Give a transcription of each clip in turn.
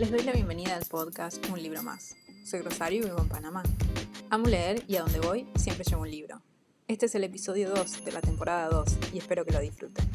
Les doy la bienvenida al podcast Un libro más. Soy Rosario y vivo en Panamá. Amo leer y a donde voy siempre llevo un libro. Este es el episodio 2 de la temporada 2 y espero que lo disfruten.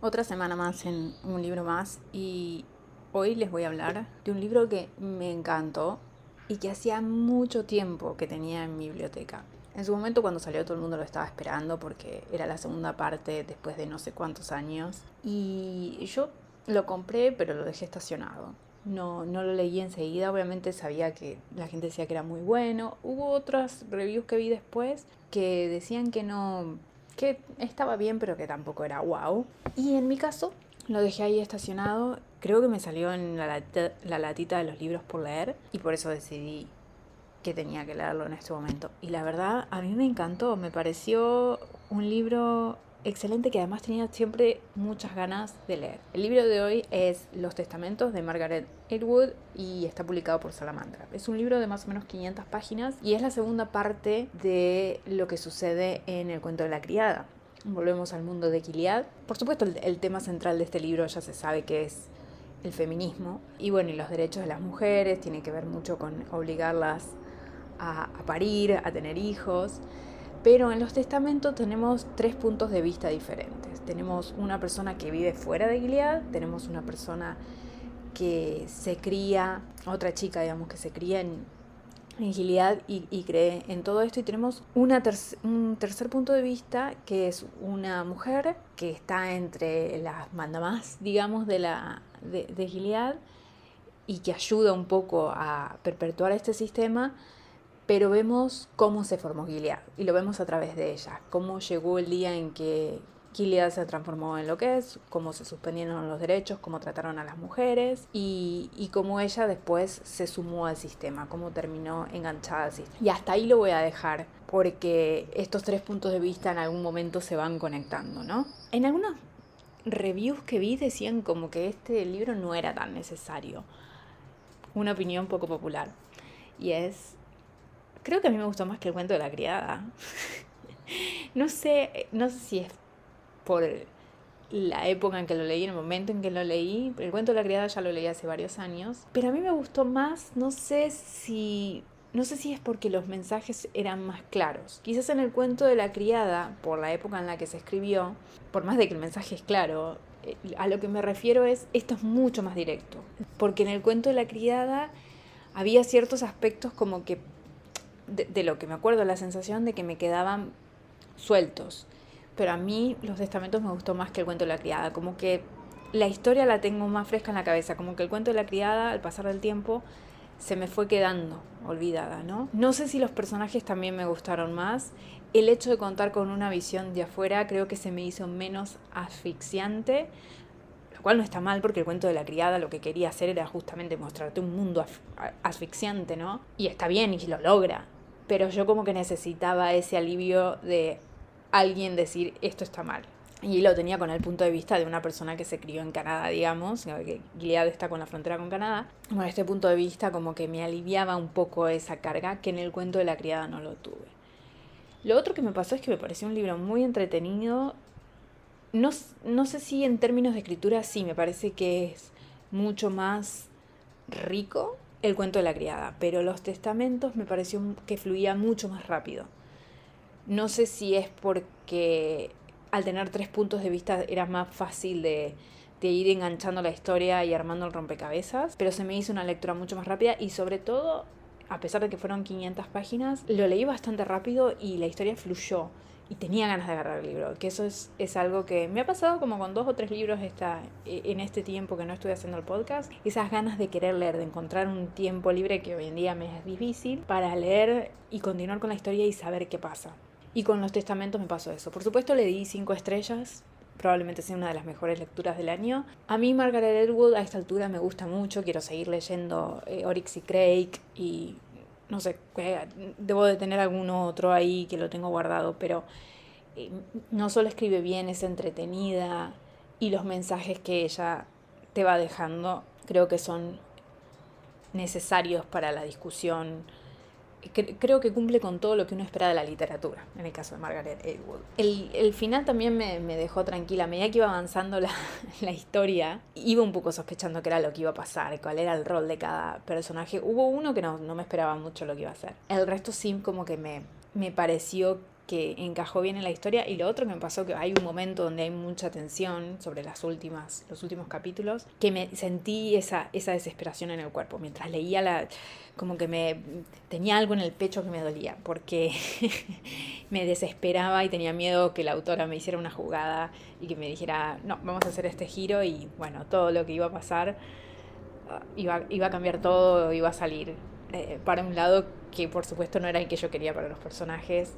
Otra semana más en Un libro más y hoy les voy a hablar de un libro que me encantó y que hacía mucho tiempo que tenía en mi biblioteca. En su momento cuando salió todo el mundo lo estaba esperando porque era la segunda parte después de no sé cuántos años. Y yo lo compré pero lo dejé estacionado. No, no lo leí enseguida, obviamente sabía que la gente decía que era muy bueno. Hubo otras reviews que vi después que decían que no, que estaba bien pero que tampoco era wow. Y en mi caso lo dejé ahí estacionado. Creo que me salió en la, la latita de los libros por leer y por eso decidí que tenía que leerlo en este momento. Y la verdad, a mí me encantó, me pareció un libro excelente que además tenía siempre muchas ganas de leer. El libro de hoy es Los Testamentos de Margaret Atwood y está publicado por Salamandra. Es un libro de más o menos 500 páginas y es la segunda parte de lo que sucede en el cuento de la criada. Volvemos al mundo de Gilead. Por supuesto, el, el tema central de este libro ya se sabe que es el feminismo y bueno, y los derechos de las mujeres, tiene que ver mucho con obligarlas a, parir, a tener hijos. Pero en los testamentos tenemos tres puntos de vista diferentes. Tenemos una persona que vive fuera de Gilead, tenemos una persona que se cría, otra chica, digamos, que se cría en, en Gilead y, cree en todo esto. Y tenemos una un tercer punto de vista que es una mujer que está entre las mandamás, digamos, de, la, de, de Gilead y que ayuda un poco a perpetuar este sistema pero vemos cómo se formó Gilead y lo vemos a través de ella, cómo llegó el día en que Gilead se transformó en lo que es, cómo se suspendieron los derechos, cómo trataron a las mujeres y, y cómo ella después se sumó al sistema, cómo terminó enganchada al sistema. Y hasta ahí lo voy a dejar porque estos tres puntos de vista en algún momento se van conectando, ¿no? En algunas reviews que vi decían como que este libro no era tan necesario. Una opinión poco popular. Y es Creo que a mí me gustó más que el cuento de la criada. no sé, no sé si es por la época en que lo leí, en el momento en que lo leí. El cuento de la criada ya lo leí hace varios años. Pero a mí me gustó más, no sé si. No sé si es porque los mensajes eran más claros. Quizás en el cuento de la criada, por la época en la que se escribió, por más de que el mensaje es claro, eh, a lo que me refiero es, esto es mucho más directo. Porque en el cuento de la criada había ciertos aspectos como que de, lo que me acuerdo, la sensación de que me quedaban sueltos. Pero a mí los testamentos me gustó más que el cuento de la criada, como que la historia la tengo más fresca en la cabeza, como que el cuento de la criada al pasar del tiempo se me fue quedando olvidada, ¿no? No sé si los personajes también me gustaron más. El hecho de contar con una visión de afuera creo que se me hizo menos asfixiante, cual no está mal porque el cuento de la criada lo que quería hacer era justamente mostrarte un mundo asfixiante, ¿no? Y está bien y lo logra, pero yo como que necesitaba ese alivio de alguien decir esto está mal. Y lo tenía con el punto de vista de una persona que se crió en Canadá, digamos, que Gilead está con la frontera con Canadá. Con este punto de vista como que me aliviaba un poco esa carga que en el cuento de la criada no lo tuve. Lo otro que me pasó es que me pareció un libro muy entretenido. No, no sé si en términos de escritura sí, me parece que es mucho más rico el cuento de la criada, pero los testamentos me pareció que fluía mucho más rápido. No sé si es porque al tener tres puntos de vista era más fácil de, de ir enganchando la historia y armando el rompecabezas, pero se me hizo una lectura mucho más rápida y sobre todo, a pesar de que fueron 500 páginas, lo leí bastante rápido y la historia fluyó y tenía ganas de agarrar el libro, que eso es, es, algo que me ha pasado como con dos o tres libros esta, e, en este tiempo que no estoy haciendo el podcast, esas ganas de querer leer, de encontrar un tiempo libre que hoy en día me es difícil para leer y continuar con la historia y saber qué pasa. Y con los testamentos me pasó eso. Por supuesto le di cinco estrellas, probablemente sea una de las mejores lecturas del año. A mí Margaret Atwood a esta altura me gusta mucho, quiero seguir leyendo eh, Oryx y Craig y no sé, debo de tener alguno otro ahí que lo tengo guardado, pero eh, no solo escribe bien, es entretenida y los mensajes que ella te va dejando creo que son necesarios para la discusión creo que cumple con todo lo que uno espera de la literatura, en el caso de Margaret Atwood. El, final también me, dejó tranquila. A medida que iba avanzando la, la, historia, iba un poco sospechando qué era lo que iba a pasar, cuál era el rol de cada personaje. Hubo uno que no, no me esperaba mucho lo que iba a hacer. El resto sí como que me, me pareció que encajó bien en la historia y lo otro que me pasó que hay un momento donde hay mucha tensión sobre las últimas los últimos capítulos que me sentí esa esa desesperación en el cuerpo. Mientras leía la como que me tenía algo en el pecho que me dolía porque me desesperaba y tenía miedo que la autora me hiciera una jugada y que me dijera no vamos a hacer este giro y bueno todo lo que iba a pasar ah, iba, iba a cambiar todo iba a salir eh, para un lado que por supuesto no era el que yo quería para los personajes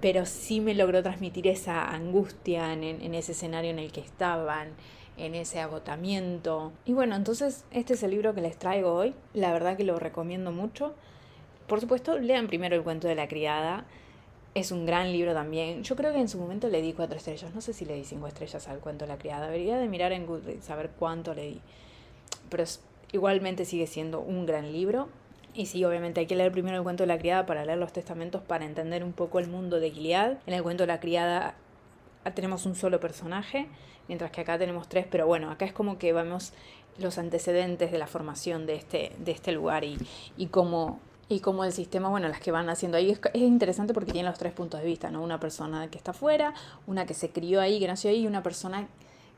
pero sí me logró transmitir esa angustia en, en ese escenario en el que estaban, en ese agotamiento. Y bueno, entonces este es el libro que les traigo hoy. La verdad que lo recomiendo mucho. Por supuesto, lean primero el cuento de la criada. Es un gran libro también. Yo creo que en su momento le di cuatro estrellas. No sé si le di cinco estrellas al cuento de la criada. Debería de mirar en Goodreads, saber cuánto le di. Pero igualmente sigue siendo un gran libro. Y sí, obviamente hay que leer primero el cuento de la criada para leer los testamentos para entender un poco el mundo de Gilead. En el cuento de la criada tenemos un solo personaje, mientras que acá tenemos tres, pero bueno, acá es como que vemos los antecedentes de la formación de este, de este lugar y, y cómo y cómo el sistema, bueno, las que van haciendo ahí es, es, interesante porque tiene los tres puntos de vista, ¿no? Una persona que está afuera, una que se crió ahí, que nació ahí, y una persona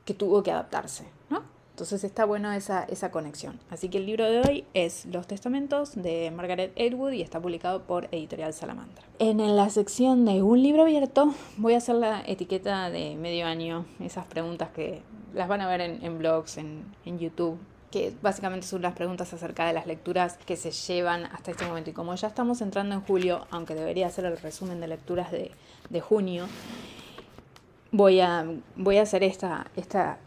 que tuvo que adaptarse, ¿no? Entonces está bueno esa, esa conexión. Así que el libro de hoy es Los Testamentos de Margaret Atwood y está publicado por Editorial Salamandra. En la sección de un libro abierto voy a hacer la etiqueta de medio año, esas preguntas que las van a ver en, blogs, en, YouTube, que básicamente son las preguntas acerca de las lecturas que se llevan hasta este momento. Y como ya estamos entrando en julio, aunque debería ser el resumen de lecturas de, de junio, voy a, voy a hacer esta, esta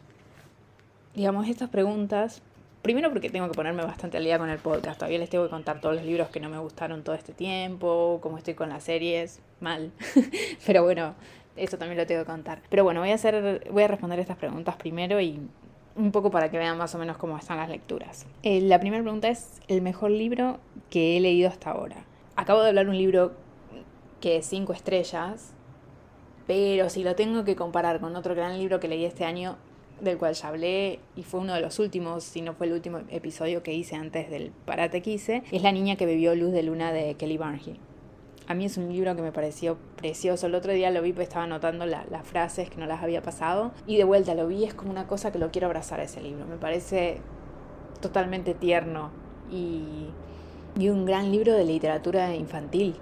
digamos, estas preguntas, primero porque tengo que ponerme bastante al día con el podcast, todavía les tengo que contar todos los libros que no me gustaron todo este tiempo, cómo estoy con las series, mal, pero bueno, eso también lo tengo que contar. Pero bueno, voy a, hacer, voy a responder estas preguntas primero y un poco para que vean más o menos cómo están las lecturas. Eh, la primera pregunta es el mejor libro que he leído hasta ahora. Acabo de hablar un libro que es cinco estrellas, pero si lo tengo que comparar con otro gran libro que leí este año, del cual ya hablé y fue uno de los últimos, si no fue el último episodio que hice antes del Parate que hice, es La niña que bebió luz de luna de Kelly Barnhill. A mí es un libro que me pareció precioso. El otro día lo vi, pues estaba anotando las frases que no las había pasado. Y de vuelta lo vi, es como una cosa que lo quiero abrazar ese libro. Me parece totalmente tierno y, y un gran libro de literatura infantil.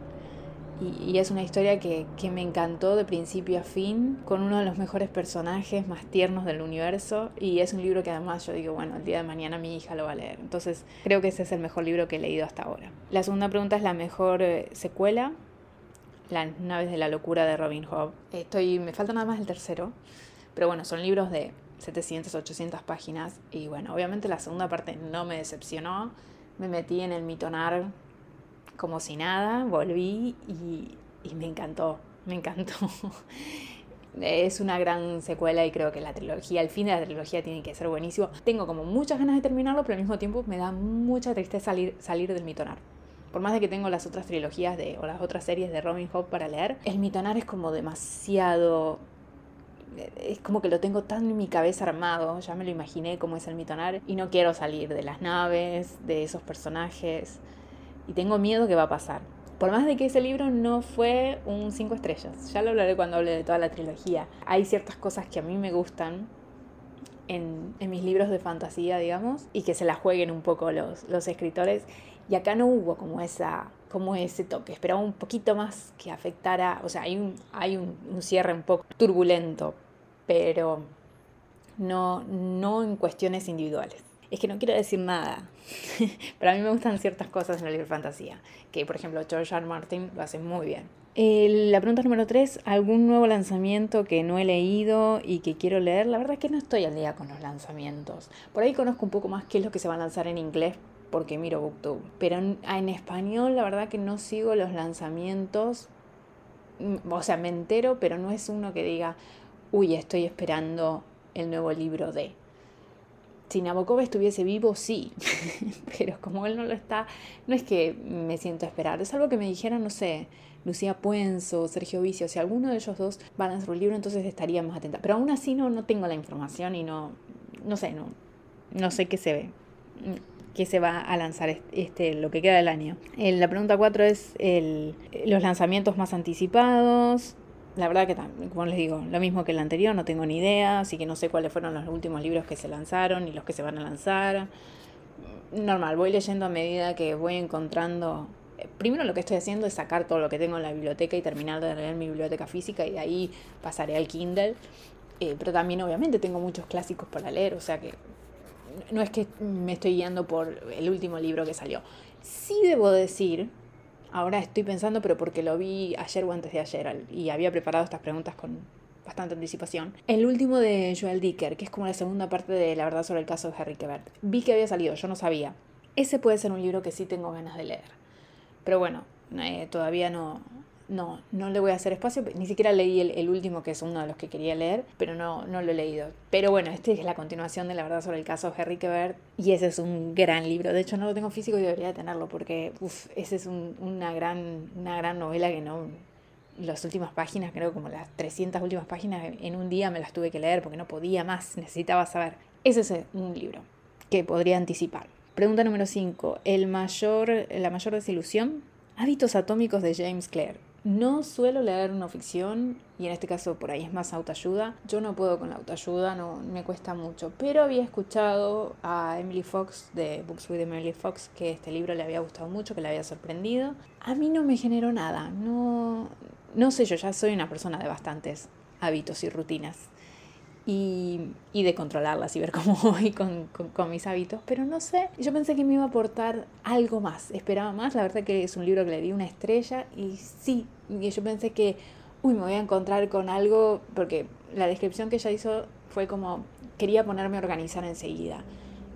Y, es una historia que, que, me encantó de principio a fin, con uno de los mejores personajes más tiernos del universo. Y es un libro que además yo digo, bueno, el día de mañana mi hija lo va a leer. Entonces creo que ese es el mejor libro que he leído hasta ahora. La segunda pregunta es la mejor eh, secuela. Las naves de la locura de Robin Hood. Estoy, me falta nada más el tercero. Pero bueno, son libros de 700, 800 páginas. Y bueno, obviamente la segunda parte no me decepcionó. Me metí en el mitonar como si nada, volví y, me encantó, me encantó. es una gran secuela y creo que la trilogía, el fin de la trilogía tiene que ser buenísimo. Tengo como muchas ganas de terminarlo, pero al mismo tiempo me da mucha tristeza salir, salir del mitonar. Por más de que tengo las otras trilogías de, o las otras series de Robin Hood para leer, el mitonar es como demasiado es como que lo tengo tan en mi cabeza armado, ya me lo imaginé cómo es el mitonar y no quiero salir de las naves, de esos personajes y tengo miedo que va a pasar. Por más de que ese libro no fue un 5 estrellas, ya lo hablaré cuando hable de toda la trilogía. Hay ciertas cosas que a mí me gustan en, mis libros de fantasía, digamos, y que se la jueguen un poco los, escritores. Y acá no hubo como esa como ese toque, esperaba un poquito más que afectara, o sea, hay un, hay un cierre un poco turbulento, pero no, no en cuestiones individuales es que no quiero decir nada. Pero a mí me gustan ciertas cosas en el libro de fantasía, que por ejemplo George R. Martin lo hace muy bien. la pregunta número 3, ¿algún nuevo lanzamiento que no he leído y que quiero leer? La verdad es que no estoy al día con los lanzamientos. Por ahí conozco un poco más qué es lo que se va a lanzar en inglés porque miro Booktube. Pero en, en español la verdad que no sigo los lanzamientos. Mm, o sea, me entero, pero no es uno que diga, uy, estoy esperando el nuevo libro de Si Nabokov estuviese vivo, sí, pero como él no lo está, no es que me siento a esperar, es algo que me dijeran, no sé, Lucía Puenzo, Sergio Vicio, si alguno de ellos dos van a hacer un libro, entonces estaría más atenta. Pero aún así no, no tengo la información y no, no sé, no, no sé qué se ve, qué se va a lanzar este, lo que queda del año. La pregunta 4 es el, los lanzamientos más anticipados. La verdad que, como les digo, lo mismo que el anterior, no tengo ni idea, así que no sé cuáles fueron los últimos libros que se lanzaron y los que se van a lanzar. Normal, voy leyendo a medida que voy encontrando primero lo que estoy haciendo es sacar todo lo que tengo en la biblioteca y terminar de leer mi biblioteca física y de ahí pasaré al Kindle. Eh, pero también obviamente tengo muchos clásicos para leer, o sea que no es que me estoy guiando por el último libro que salió. Sí debo decir, ahora estoy pensando, pero porque lo vi ayer o antes de ayer y había preparado estas preguntas con bastante anticipación, el último de Joel Dicker, que es como la segunda parte de La verdad sobre el caso de Harry Quebert. Vi que había salido, yo no sabía. Ese puede ser un libro que sí tengo ganas de leer. Pero bueno, eh, todavía no, no, no le voy a hacer espacio, ni siquiera leí el, último, que es uno de los que quería leer, pero no, no lo he leído. Pero bueno, este es la continuación de la verdad sobre el caso de Henry Quebert, y ese es un gran libro. De hecho, no lo tengo físico y debería tenerlo, porque uf, esa es una, gran, una gran novela que no... Las últimas páginas, creo como las 300 últimas páginas, en un día me las tuve que leer porque no podía más, necesitaba saber. Ese es un libro que podría anticipar. Pregunta número 5. El mayor, la mayor desilusión. Hábitos atómicos de James Clear. No suelo leer no ficción y en este caso por ahí es más autoayuda. Yo no puedo con la autoayuda, no me cuesta mucho. Pero había escuchado a Emily Fox de Books with Emily Fox que este libro le había gustado mucho, que le había sorprendido. A mí no me generó nada. No, no sé, yo ya soy una persona de bastantes hábitos y rutinas y, de controlarlas y ver cómo voy con, mis hábitos, pero no sé, yo pensé que me iba a aportar algo más, esperaba más, la verdad que es un libro que le di una estrella y sí, y yo pensé que, uy, me voy a encontrar con algo, porque la descripción que ella hizo fue como, quería ponerme a organizar enseguida.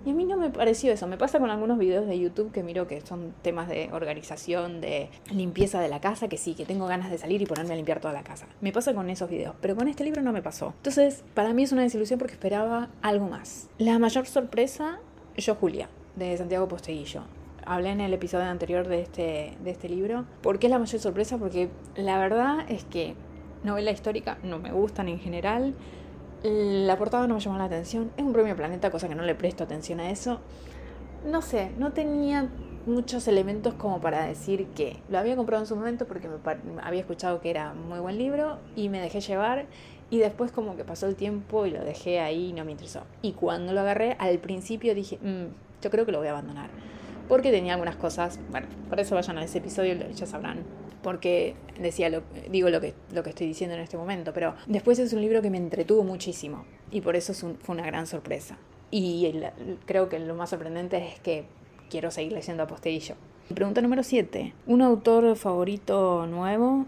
Y a mí no me pareció eso. Me pasa con algunos videos de YouTube que miro que son temas de organización, de limpieza de la casa, que sí, que tengo ganas de salir y ponerme a limpiar toda la casa. Me pasa con esos videos, pero con este libro no me pasó. Entonces, para mí es una desilusión porque esperaba algo más. La mayor sorpresa, yo Julia, de Santiago Posteguillo hablé en el episodio anterior de este, de este libro. ¿Por qué es la mayor sorpresa? Porque la verdad es que novela histórica no me gustan en general. La portada no me llamó la atención. Es un premio Planeta, cosa que no le presto atención a eso. No sé, no tenía muchos elementos como para decir que lo había comprado en su momento porque me había escuchado que era muy buen libro y me dejé llevar y después como que pasó el tiempo y lo dejé ahí y no me interesó. Y cuando lo agarré, al principio dije, mm, yo creo que lo voy a abandonar. Porque tenía algunas cosas, bueno, por eso vayan a ese episodio, ya sabrán porque decía lo, digo lo que, lo que estoy diciendo en este momento, pero después es un libro que me entretuvo muchísimo y por eso fue una gran sorpresa. Y creo que lo más sorprendente es que quiero seguir leyendo a Posterillo. Pregunta número 7. ¿Un autor favorito nuevo?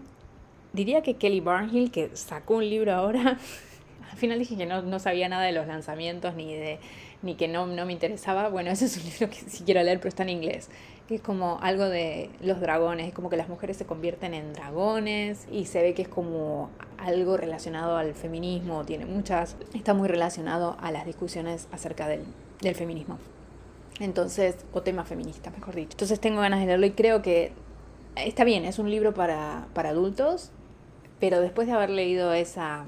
Diría que Kelly Barnhill, que sacó un libro ahora. Al final dije que no, no sabía nada de los lanzamientos ni de ni que no, no me interesaba. Bueno, ese es un libro que sí quiero leer, pero está en inglés que es como algo de los dragones, es como que las mujeres se convierten en dragones y se ve que es como algo relacionado al feminismo, tiene muchas, está muy relacionado a las discusiones acerca del, del feminismo. Entonces, o tema feminista, mejor dicho. Entonces tengo ganas de leerlo y creo que está bien, es un libro para, para adultos, pero después de haber leído esa,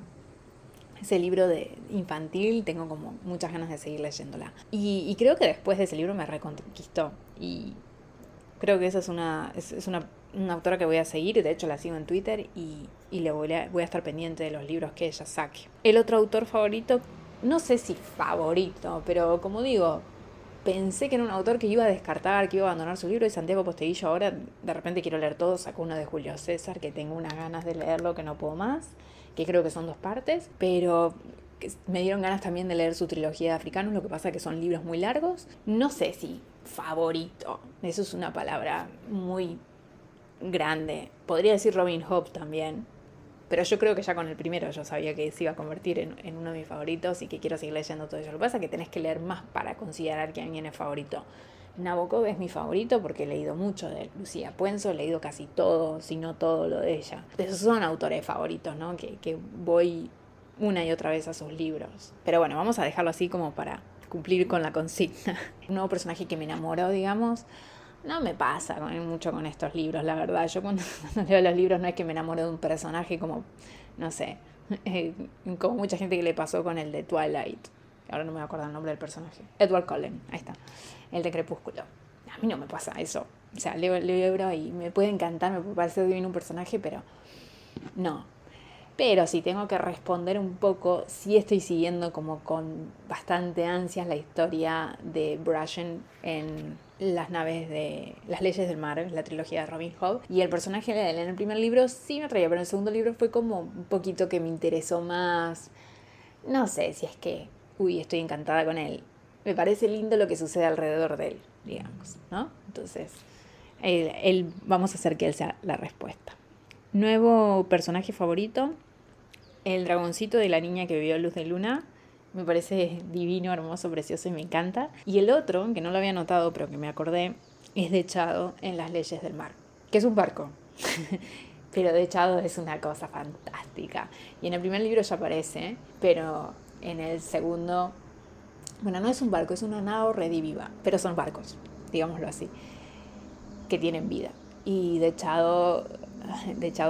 ese libro de infantil, tengo como muchas ganas de seguir leyéndola. Y, y creo que después de ese libro me reconquistó. Y, Creo que esa es una, es, es una, una, autora que voy a seguir, de hecho la sigo en Twitter y, y le voy a, voy a estar pendiente de los libros que ella saque. El otro autor favorito, no sé si favorito, pero como digo, pensé que era un autor que iba a descartar, que iba a abandonar su libro y Santiago Posteguillo ahora de repente quiero leer todo, sacó uno de Julio César que tengo unas ganas de leerlo que no puedo más, que creo que son dos partes, pero me dieron ganas también de leer su trilogía de africanos, lo que pasa que son libros muy largos. No sé si favorito, eso es una palabra muy grande. Podría decir Robin Hood también, pero yo creo que ya con el primero yo sabía que se iba a convertir en, uno de mis favoritos y que quiero seguir leyendo todo eso. Lo que pasa es que tenés que leer más para considerar que alguien es favorito. Nabokov es mi favorito porque he leído mucho de Lucía Puenzo, he leído casi todo, si no todo lo de ella. Esos son autores favoritos, ¿no? Que, voy una y otra vez a sus libros. Pero bueno, vamos a dejarlo así como para cumplir con la consigna. Un nuevo personaje que me enamoró, digamos. No me pasa mucho con estos libros, la verdad. Yo cuando, leo los libros no es que me enamoro de un personaje como, no sé, como mucha gente que le pasó con el de Twilight. Ahora no me acuerdo el nombre del personaje. Edward Cullen, ahí está. El de Crepúsculo. A mí no me pasa eso. O sea, leo el libro y me puede encantar, me puede parecer divino un personaje, pero no, pero si tengo que responder un poco, sí estoy siguiendo como con bastante ansias la historia de Brashen en las naves de las leyes del mar, la trilogía de Robin Hood. Y el personaje de él en el primer libro sí me atraía, pero en el segundo libro fue como un poquito que me interesó más. No sé si es que, uy, estoy encantada con él. Me parece lindo lo que sucede alrededor de él, digamos, ¿no? Entonces, él vamos a hacer que él sea la respuesta. Nuevo personaje favorito, el dragoncito de la niña que vio Luz de Luna. Me parece divino, hermoso, precioso y me encanta. Y el otro, que no lo había notado, pero que me acordé, es de Echado en las leyes del mar, que es un barco. pero de Echado es una cosa fantástica. Y en el primer libro ya aparece, pero en el segundo, bueno, no es un barco, es una nao rediviva, pero son barcos, digámoslo así, que tienen vida. Y de Chado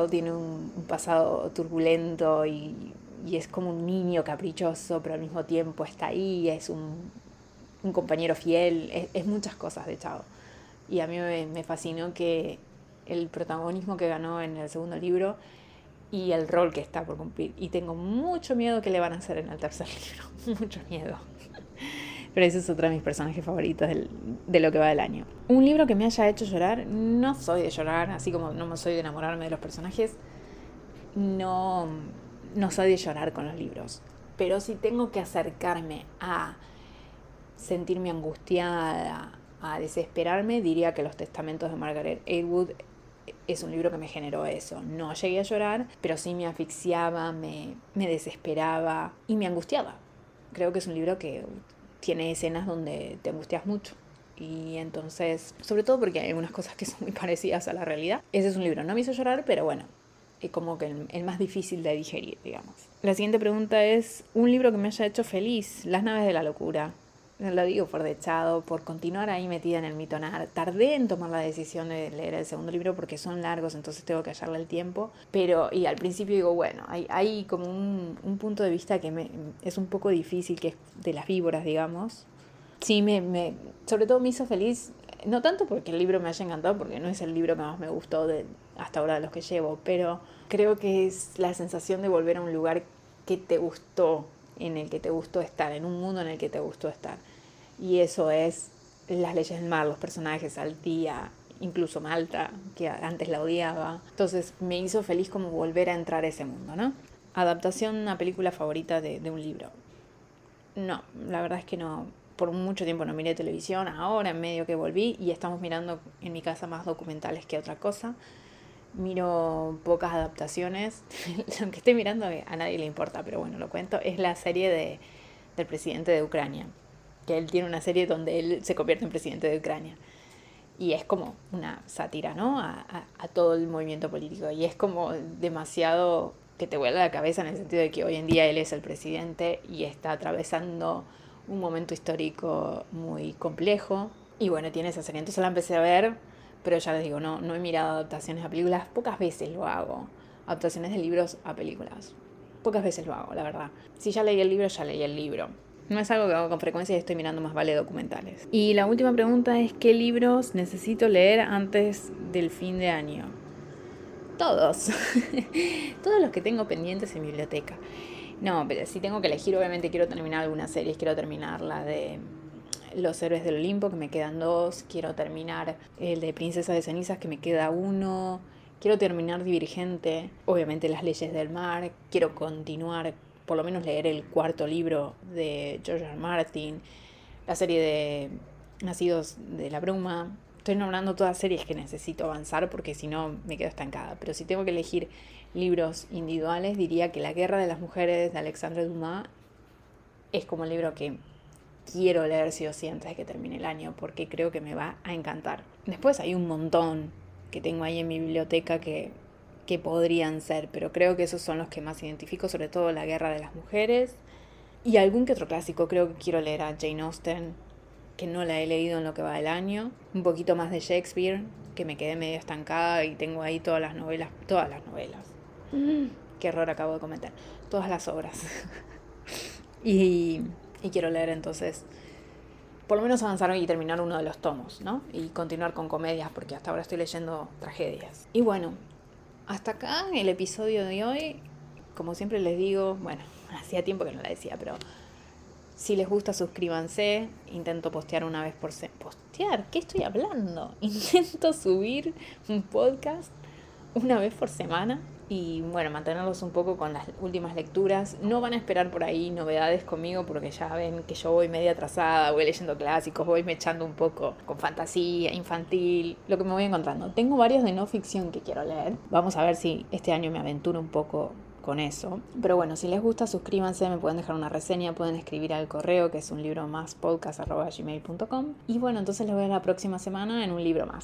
tiene un, pasado turbulento y, es como un niño caprichoso, pero al mismo tiempo está ahí, es un, compañero fiel, es, muchas cosas de Chado. Y a mí me, fascinó que el protagonismo que ganó en el segundo libro y el rol que está por cumplir. Y tengo mucho miedo que le van a hacer en el tercer libro, mucho miedo. Pero ese es otro de mis personajes favoritos de lo que va del año. Un libro que me haya hecho llorar, no soy de llorar, así como no soy de enamorarme de los personajes, no, no soy de llorar con los libros. Pero si tengo que acercarme a sentirme angustiada, a desesperarme, diría que Los Testamentos de Margaret Atwood es un libro que me generó eso. No llegué a llorar, pero sí me asfixiaba, me, me desesperaba y me angustiaba. Creo que es un libro que tiene escenas donde te angustias mucho. Y entonces, sobre todo porque hay algunas cosas que son muy parecidas a la realidad. Ese es un libro, no me hizo llorar, pero bueno, es como que el, más difícil de digerir, digamos. La siguiente pregunta es, un libro que me haya hecho feliz, Las naves de la locura lo digo por dechado, por continuar ahí metida en el mitonar. Tardé en tomar la decisión de leer el segundo libro porque son largos, entonces tengo que hallarle el tiempo. Pero, y al principio digo, bueno, hay, hay como un, un, punto de vista que me, es un poco difícil, que es de las víboras, digamos. Sí, me, me, sobre todo me hizo feliz, no tanto porque el libro me haya encantado, porque no es el libro que más me gustó de, hasta ahora de los que llevo, pero creo que es la sensación de volver a un lugar que te gustó, en el que te gustó estar, en un mundo en el que te gustó estar. Y eso es las leyes del mar, los personajes, Altía, incluso Malta, que antes la odiaba. Entonces me hizo feliz como volver a entrar a ese mundo, ¿no? Adaptación, una película favorita de, de un libro. No, la verdad es que no. Por mucho tiempo no miré televisión, ahora en medio que volví y estamos mirando en mi casa más documentales que otra cosa miro pocas adaptaciones. lo que estoy mirando a nadie le importa, pero bueno, lo cuento, es la serie de, del presidente de Ucrania. Que él tiene una serie donde él se convierte en presidente de Ucrania. Y es como una sátira, ¿no? A, todo el movimiento político. Y es como demasiado que te vuela la cabeza en el sentido de que hoy en día él es el presidente y está atravesando un momento histórico muy complejo. Y bueno, tiene esa serie. Entonces la empecé a ver pero ya les digo, no, no he mirado adaptaciones a películas, pocas veces lo hago. Adaptaciones de libros a películas. Pocas veces lo hago, la verdad. Si ya leí el libro, ya leí el libro. No es algo que hago con frecuencia y estoy mirando más vale documentales. Y la última pregunta es, ¿qué libros necesito leer antes del fin de año? Todos. Todos los que tengo pendientes en biblioteca. No, pero si tengo que elegir, obviamente quiero terminar algunas series. Quiero terminar la de los Héroes del Olimpo, que me quedan dos. Quiero terminar el de Princesa de Cenizas, que me queda uno. Quiero terminar Divergente, obviamente Las Leyes del Mar. Quiero continuar, por lo menos leer el cuarto libro de George R. Martin. La serie de Nacidos de la Bruma. Estoy nombrando todas series que necesito avanzar porque si no me quedo estancada. Pero si tengo que elegir libros individuales, diría que La Guerra de las Mujeres de Alexandre Dumas es como el libro que quiero leer sí o sí antes de que termine el año porque creo que me va a encantar. Después hay un montón que tengo ahí en mi biblioteca que, que podrían ser, pero creo que esos son los que más identifico, sobre todo La Guerra de las Mujeres, Y algún que otro clásico, creo que quiero leer a Jane Austen, que no la he leído en lo que va del año. Un poquito más de Shakespeare, que me quedé medio estancada y tengo ahí todas las novelas, todas las novelas. Mm, qué error acabo de cometer. Todas las obras. y, y quiero leer entonces por lo menos avanzar y terminar uno de los tomos, ¿no? Y continuar con comedias, porque hasta ahora estoy leyendo tragedias. Y bueno, hasta acá el episodio de hoy, como siempre les digo, bueno, hacía tiempo que no la decía, pero si les gusta suscríbanse, intento postear una vez por semana. ¿Postear? ¿Qué estoy hablando? Intento subir un podcast una vez por semana y bueno, mantenerlos un poco con las últimas lecturas. No van a esperar por ahí novedades conmigo porque ya ven que yo voy media atrasada, voy leyendo clásicos, voy me echando un poco con fantasía, infantil, lo que me voy encontrando. Tengo varios de no ficción que quiero leer. Vamos a ver si este año me aventuro un poco con eso. Pero bueno, si les gusta, suscríbanse, me pueden dejar una reseña, pueden escribir al correo que es un libro más podcast.gmail.com. Y bueno, entonces les veo la próxima semana en un libro más.